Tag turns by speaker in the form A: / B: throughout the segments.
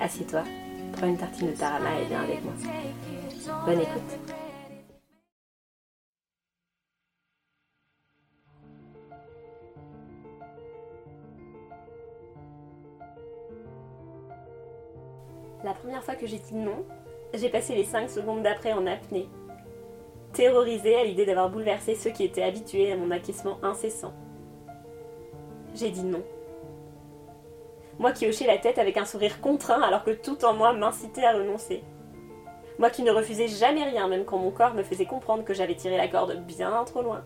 A: assieds-toi, prends une tartine de tarama et viens avec moi. Bonne écoute. La première fois que j'ai dit non, j'ai passé les 5 secondes d'après en apnée, terrorisée à l'idée d'avoir bouleversé ceux qui étaient habitués à mon acquiescement incessant. J'ai dit non. Moi qui hochais la tête avec un sourire contraint alors que tout en moi m'incitait à renoncer. Moi qui ne refusais jamais rien même quand mon corps me faisait comprendre que j'avais tiré la corde bien trop loin.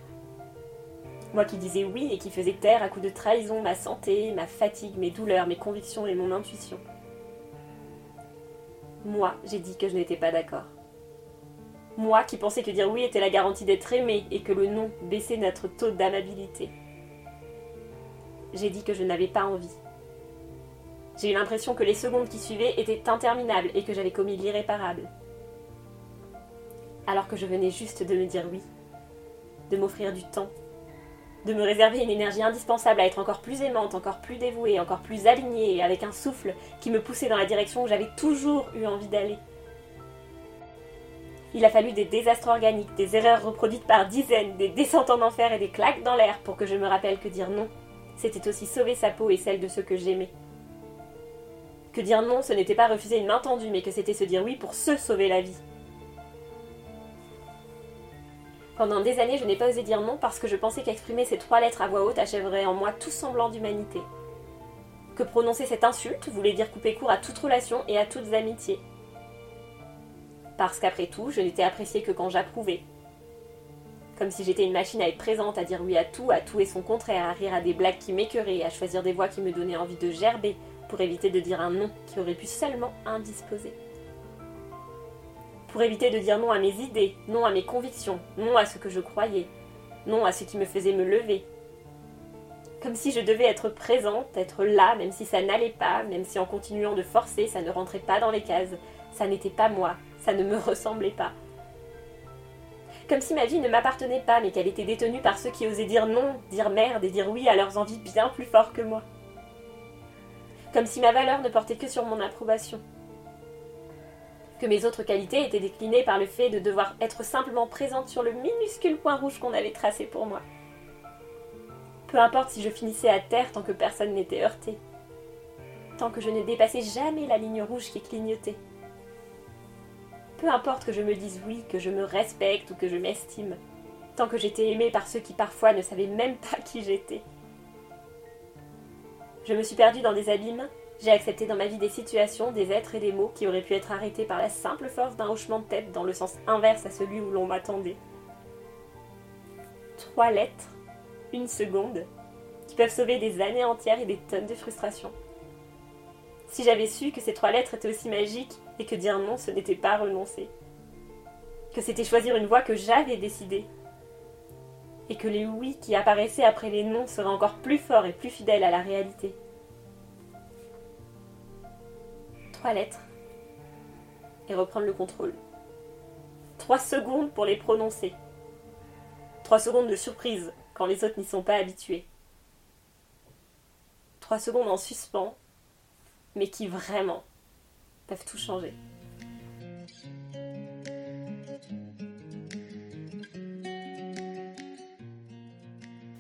A: Moi qui disais oui et qui faisais taire à coups de trahison ma santé, ma fatigue, mes douleurs, mes convictions et mon intuition. Moi, j'ai dit que je n'étais pas d'accord. Moi qui pensais que dire oui était la garantie d'être aimé et que le non baissait notre taux d'amabilité. J'ai dit que je n'avais pas envie. J'ai eu l'impression que les secondes qui suivaient étaient interminables et que j'avais commis l'irréparable. Alors que je venais juste de me dire oui, de m'offrir du temps, de me réserver une énergie indispensable à être encore plus aimante, encore plus dévouée, encore plus alignée, avec un souffle qui me poussait dans la direction où j'avais toujours eu envie d'aller. Il a fallu des désastres organiques, des erreurs reproduites par dizaines, des descentes en enfer et des claques dans l'air pour que je me rappelle que dire non, c'était aussi sauver sa peau et celle de ceux que j'aimais. Que dire non, ce n'était pas refuser une main tendue, mais que c'était se dire oui pour se sauver la vie. Pendant des années, je n'ai pas osé dire non parce que je pensais qu'exprimer ces trois lettres à voix haute achèverait en moi tout semblant d'humanité. Que prononcer cette insulte voulait dire couper court à toute relation et à toutes amitiés. Parce qu'après tout, je n'étais appréciée que quand j'approuvais. Comme si j'étais une machine à être présente, à dire oui à tout, à tout et son contraire, à rire à des blagues qui m'écœuraient, à choisir des voix qui me donnaient envie de gerber, pour éviter de dire un non qui aurait pu seulement indisposer. Pour éviter de dire non à mes idées, non à mes convictions, non à ce que je croyais, non à ce qui me faisait me lever. Comme si je devais être présente, être là, même si ça n'allait pas, même si en continuant de forcer, ça ne rentrait pas dans les cases, ça n'était pas moi, ça ne me ressemblait pas. Comme si ma vie ne m'appartenait pas, mais qu'elle était détenue par ceux qui osaient dire non, dire merde et dire oui à leurs envies bien plus fort que moi comme si ma valeur ne portait que sur mon approbation. Que mes autres qualités étaient déclinées par le fait de devoir être simplement présente sur le minuscule point rouge qu'on avait tracé pour moi. Peu importe si je finissais à terre tant que personne n'était heurté. Tant que je ne dépassais jamais la ligne rouge qui clignotait. Peu importe que je me dise oui, que je me respecte ou que je m'estime. Tant que j'étais aimée par ceux qui parfois ne savaient même pas qui j'étais. Je me suis perdue dans des abîmes, j'ai accepté dans ma vie des situations, des êtres et des mots qui auraient pu être arrêtés par la simple force d'un hochement de tête dans le sens inverse à celui où l'on m'attendait. Trois lettres, une seconde, qui peuvent sauver des années entières et des tonnes de frustration. Si j'avais su que ces trois lettres étaient aussi magiques et que dire non ce n'était pas renoncer. Que c'était choisir une voie que j'avais décidée. Et que les oui qui apparaissaient après les non seraient encore plus forts et plus fidèles à la réalité. trois lettres et reprendre le contrôle. Trois secondes pour les prononcer. Trois secondes de surprise quand les autres n'y sont pas habitués. Trois secondes en suspens, mais qui vraiment peuvent tout changer.